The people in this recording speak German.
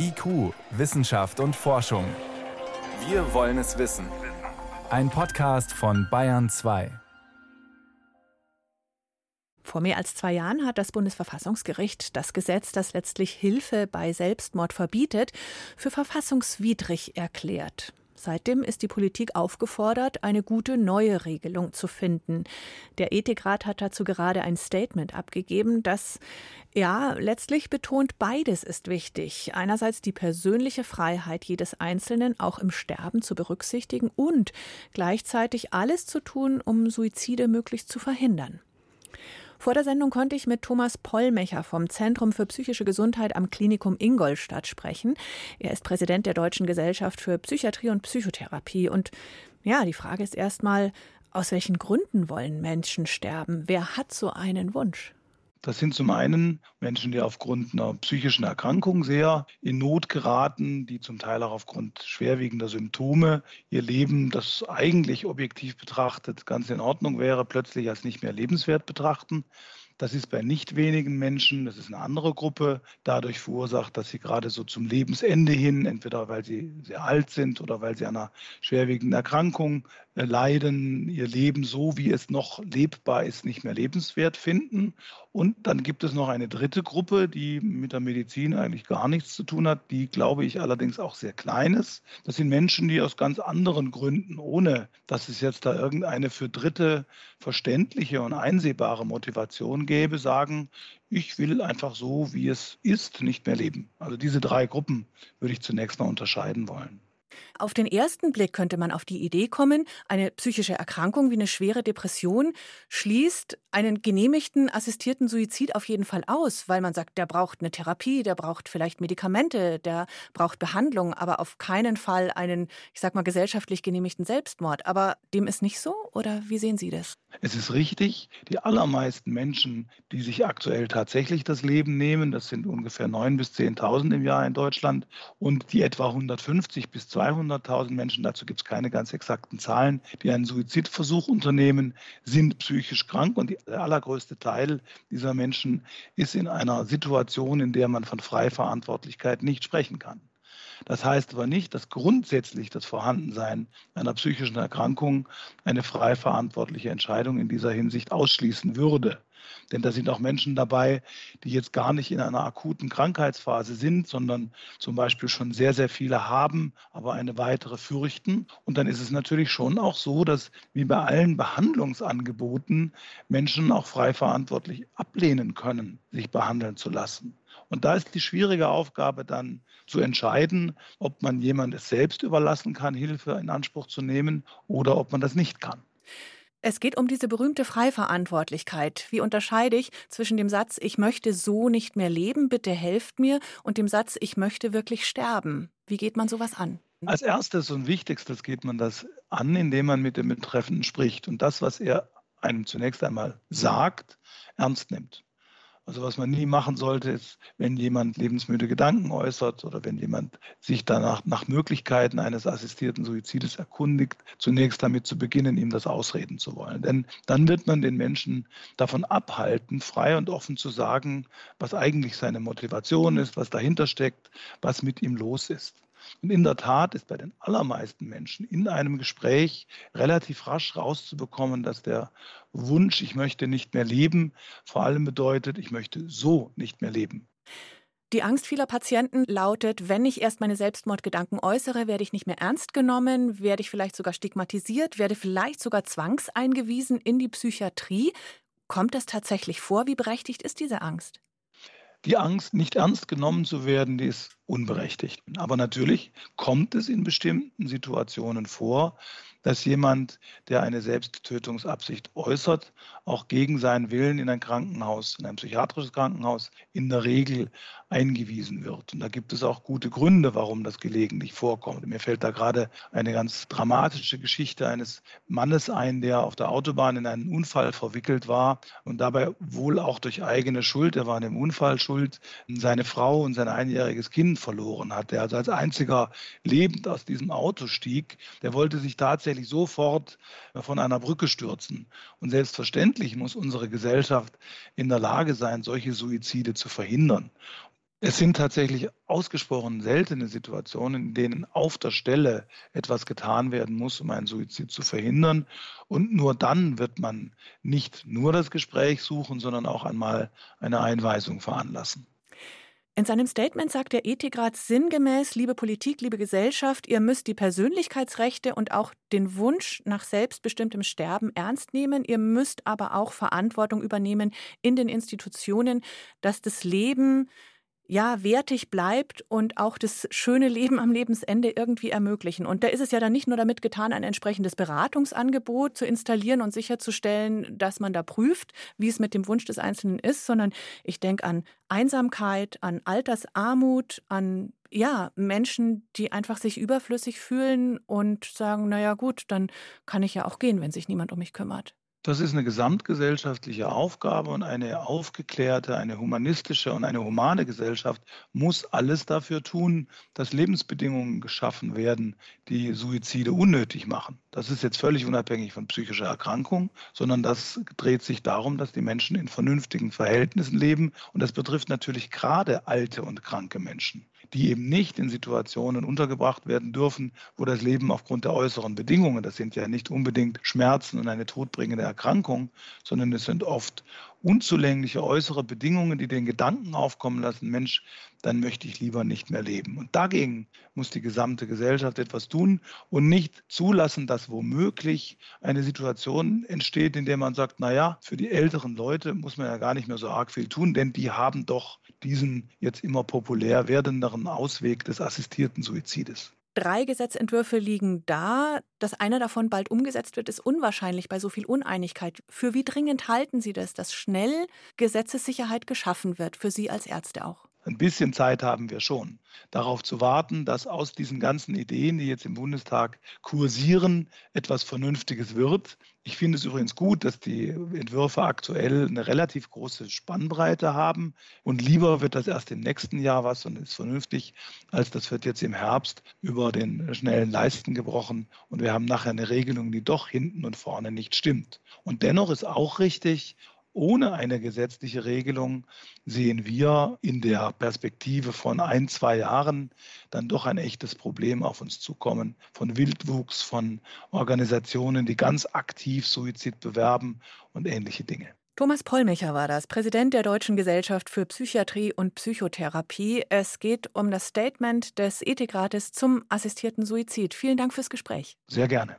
IQ, Wissenschaft und Forschung. Wir wollen es wissen. Ein Podcast von Bayern 2. Vor mehr als zwei Jahren hat das Bundesverfassungsgericht das Gesetz, das letztlich Hilfe bei Selbstmord verbietet, für verfassungswidrig erklärt. Seitdem ist die Politik aufgefordert, eine gute neue Regelung zu finden. Der Ethikrat hat dazu gerade ein Statement abgegeben, das ja letztlich betont, beides ist wichtig. Einerseits die persönliche Freiheit jedes Einzelnen auch im Sterben zu berücksichtigen und gleichzeitig alles zu tun, um Suizide möglichst zu verhindern. Vor der Sendung konnte ich mit Thomas Pollmecher vom Zentrum für psychische Gesundheit am Klinikum Ingolstadt sprechen. Er ist Präsident der Deutschen Gesellschaft für Psychiatrie und Psychotherapie. Und ja, die Frage ist erstmal, aus welchen Gründen wollen Menschen sterben? Wer hat so einen Wunsch? Das sind zum einen Menschen, die aufgrund einer psychischen Erkrankung sehr in Not geraten, die zum Teil auch aufgrund schwerwiegender Symptome ihr Leben, das eigentlich objektiv betrachtet ganz in Ordnung wäre, plötzlich als nicht mehr lebenswert betrachten. Das ist bei nicht wenigen Menschen, das ist eine andere Gruppe, dadurch verursacht, dass sie gerade so zum Lebensende hin, entweder weil sie sehr alt sind oder weil sie an einer schwerwiegenden Erkrankung äh, leiden, ihr Leben so, wie es noch lebbar ist, nicht mehr lebenswert finden. Und dann gibt es noch eine dritte Gruppe, die mit der Medizin eigentlich gar nichts zu tun hat, die, glaube ich, allerdings auch sehr klein ist. Das sind Menschen, die aus ganz anderen Gründen, ohne dass es jetzt da irgendeine für Dritte verständliche und einsehbare Motivation gäbe, sagen, ich will einfach so, wie es ist, nicht mehr leben. Also diese drei Gruppen würde ich zunächst mal unterscheiden wollen. Auf den ersten Blick könnte man auf die Idee kommen, eine psychische Erkrankung wie eine schwere Depression schließt einen genehmigten assistierten Suizid auf jeden Fall aus, weil man sagt, der braucht eine Therapie, der braucht vielleicht Medikamente, der braucht Behandlung, aber auf keinen Fall einen, ich sag mal, gesellschaftlich genehmigten Selbstmord. Aber dem ist nicht so oder wie sehen Sie das? Es ist richtig, die allermeisten Menschen, die sich aktuell tatsächlich das Leben nehmen, das sind ungefähr 9.000 bis 10.000 im Jahr in Deutschland und die etwa 150 bis 200.000 Menschen, dazu gibt es keine ganz exakten Zahlen, die einen Suizidversuch unternehmen, sind psychisch krank und der allergrößte Teil dieser Menschen ist in einer Situation, in der man von Freiverantwortlichkeit nicht sprechen kann. Das heißt aber nicht, dass grundsätzlich das Vorhandensein einer psychischen Erkrankung eine frei verantwortliche Entscheidung in dieser Hinsicht ausschließen würde. Denn da sind auch Menschen dabei, die jetzt gar nicht in einer akuten Krankheitsphase sind, sondern zum Beispiel schon sehr, sehr viele haben, aber eine weitere fürchten. Und dann ist es natürlich schon auch so, dass wie bei allen Behandlungsangeboten Menschen auch frei verantwortlich ablehnen können, sich behandeln zu lassen. Und da ist die schwierige Aufgabe dann zu entscheiden, ob man jemandes selbst überlassen kann, Hilfe in Anspruch zu nehmen oder ob man das nicht kann. Es geht um diese berühmte Freiverantwortlichkeit. Wie unterscheide ich zwischen dem Satz, ich möchte so nicht mehr leben, bitte helft mir, und dem Satz, ich möchte wirklich sterben? Wie geht man sowas an? Als erstes und wichtigstes geht man das an, indem man mit dem Betreffenden spricht und das, was er einem zunächst einmal sagt, ernst nimmt. Also was man nie machen sollte, ist, wenn jemand lebensmüde Gedanken äußert oder wenn jemand sich danach nach Möglichkeiten eines assistierten Suizides erkundigt, zunächst damit zu beginnen, ihm das ausreden zu wollen. Denn dann wird man den Menschen davon abhalten, frei und offen zu sagen, was eigentlich seine Motivation ist, was dahinter steckt, was mit ihm los ist. Und in der Tat ist bei den allermeisten Menschen in einem Gespräch relativ rasch rauszubekommen, dass der Wunsch, ich möchte nicht mehr leben, vor allem bedeutet, ich möchte so nicht mehr leben. Die Angst vieler Patienten lautet, wenn ich erst meine Selbstmordgedanken äußere, werde ich nicht mehr ernst genommen, werde ich vielleicht sogar stigmatisiert, werde vielleicht sogar zwangseingewiesen in die Psychiatrie. Kommt das tatsächlich vor? Wie berechtigt ist diese Angst? Die Angst, nicht ernst genommen zu werden, die ist unberechtigt. Aber natürlich kommt es in bestimmten Situationen vor, dass jemand, der eine Selbsttötungsabsicht äußert, auch gegen seinen Willen in ein Krankenhaus, in ein psychiatrisches Krankenhaus, in der Regel eingewiesen wird. Und da gibt es auch gute Gründe, warum das gelegentlich vorkommt. Mir fällt da gerade eine ganz dramatische Geschichte eines Mannes ein, der auf der Autobahn in einen Unfall verwickelt war und dabei wohl auch durch eigene Schuld, er war in dem Unfall schuld, seine Frau und sein einjähriges Kind verloren hat. Der also als einziger lebend aus diesem Auto stieg, der wollte sich tatsächlich sofort von einer Brücke stürzen. Und selbstverständlich muss unsere Gesellschaft in der Lage sein, solche Suizide zu verhindern. Es sind tatsächlich ausgesprochen seltene Situationen, in denen auf der Stelle etwas getan werden muss, um einen Suizid zu verhindern. Und nur dann wird man nicht nur das Gespräch suchen, sondern auch einmal eine Einweisung veranlassen. In seinem Statement sagt der Ethikrat sinngemäß, liebe Politik, liebe Gesellschaft, ihr müsst die Persönlichkeitsrechte und auch den Wunsch nach selbstbestimmtem Sterben ernst nehmen. Ihr müsst aber auch Verantwortung übernehmen in den Institutionen, dass das Leben ja, wertig bleibt und auch das schöne Leben am Lebensende irgendwie ermöglichen. Und da ist es ja dann nicht nur damit getan, ein entsprechendes Beratungsangebot zu installieren und sicherzustellen, dass man da prüft, wie es mit dem Wunsch des Einzelnen ist, sondern ich denke an Einsamkeit, an Altersarmut, an ja, Menschen, die einfach sich überflüssig fühlen und sagen, naja gut, dann kann ich ja auch gehen, wenn sich niemand um mich kümmert. Das ist eine gesamtgesellschaftliche Aufgabe und eine aufgeklärte, eine humanistische und eine humane Gesellschaft muss alles dafür tun, dass Lebensbedingungen geschaffen werden, die Suizide unnötig machen. Das ist jetzt völlig unabhängig von psychischer Erkrankung, sondern das dreht sich darum, dass die Menschen in vernünftigen Verhältnissen leben. Und das betrifft natürlich gerade alte und kranke Menschen die eben nicht in Situationen untergebracht werden dürfen, wo das Leben aufgrund der äußeren Bedingungen, das sind ja nicht unbedingt Schmerzen und eine todbringende Erkrankung, sondern es sind oft unzulängliche äußere Bedingungen, die den Gedanken aufkommen lassen, Mensch, dann möchte ich lieber nicht mehr leben. Und dagegen muss die gesamte Gesellschaft etwas tun und nicht zulassen, dass womöglich eine Situation entsteht, in der man sagt, naja, für die älteren Leute muss man ja gar nicht mehr so arg viel tun, denn die haben doch diesen jetzt immer populär werdenderen Ausweg des assistierten Suizides. Drei Gesetzentwürfe liegen da. Dass einer davon bald umgesetzt wird, ist unwahrscheinlich bei so viel Uneinigkeit. Für wie dringend halten Sie das, dass schnell Gesetzessicherheit geschaffen wird, für Sie als Ärzte auch? Ein bisschen Zeit haben wir schon, darauf zu warten, dass aus diesen ganzen Ideen, die jetzt im Bundestag kursieren, etwas Vernünftiges wird. Ich finde es übrigens gut, dass die Entwürfe aktuell eine relativ große Spannbreite haben. Und lieber wird das erst im nächsten Jahr was und ist vernünftig, als das wird jetzt im Herbst über den schnellen Leisten gebrochen. Und wir haben nachher eine Regelung, die doch hinten und vorne nicht stimmt. Und dennoch ist auch richtig, ohne eine gesetzliche Regelung sehen wir in der Perspektive von ein, zwei Jahren dann doch ein echtes Problem auf uns zukommen. Von Wildwuchs, von Organisationen, die ganz aktiv Suizid bewerben und ähnliche Dinge. Thomas Pollmecher war das, Präsident der Deutschen Gesellschaft für Psychiatrie und Psychotherapie. Es geht um das Statement des Ethikrates zum assistierten Suizid. Vielen Dank fürs Gespräch. Sehr gerne.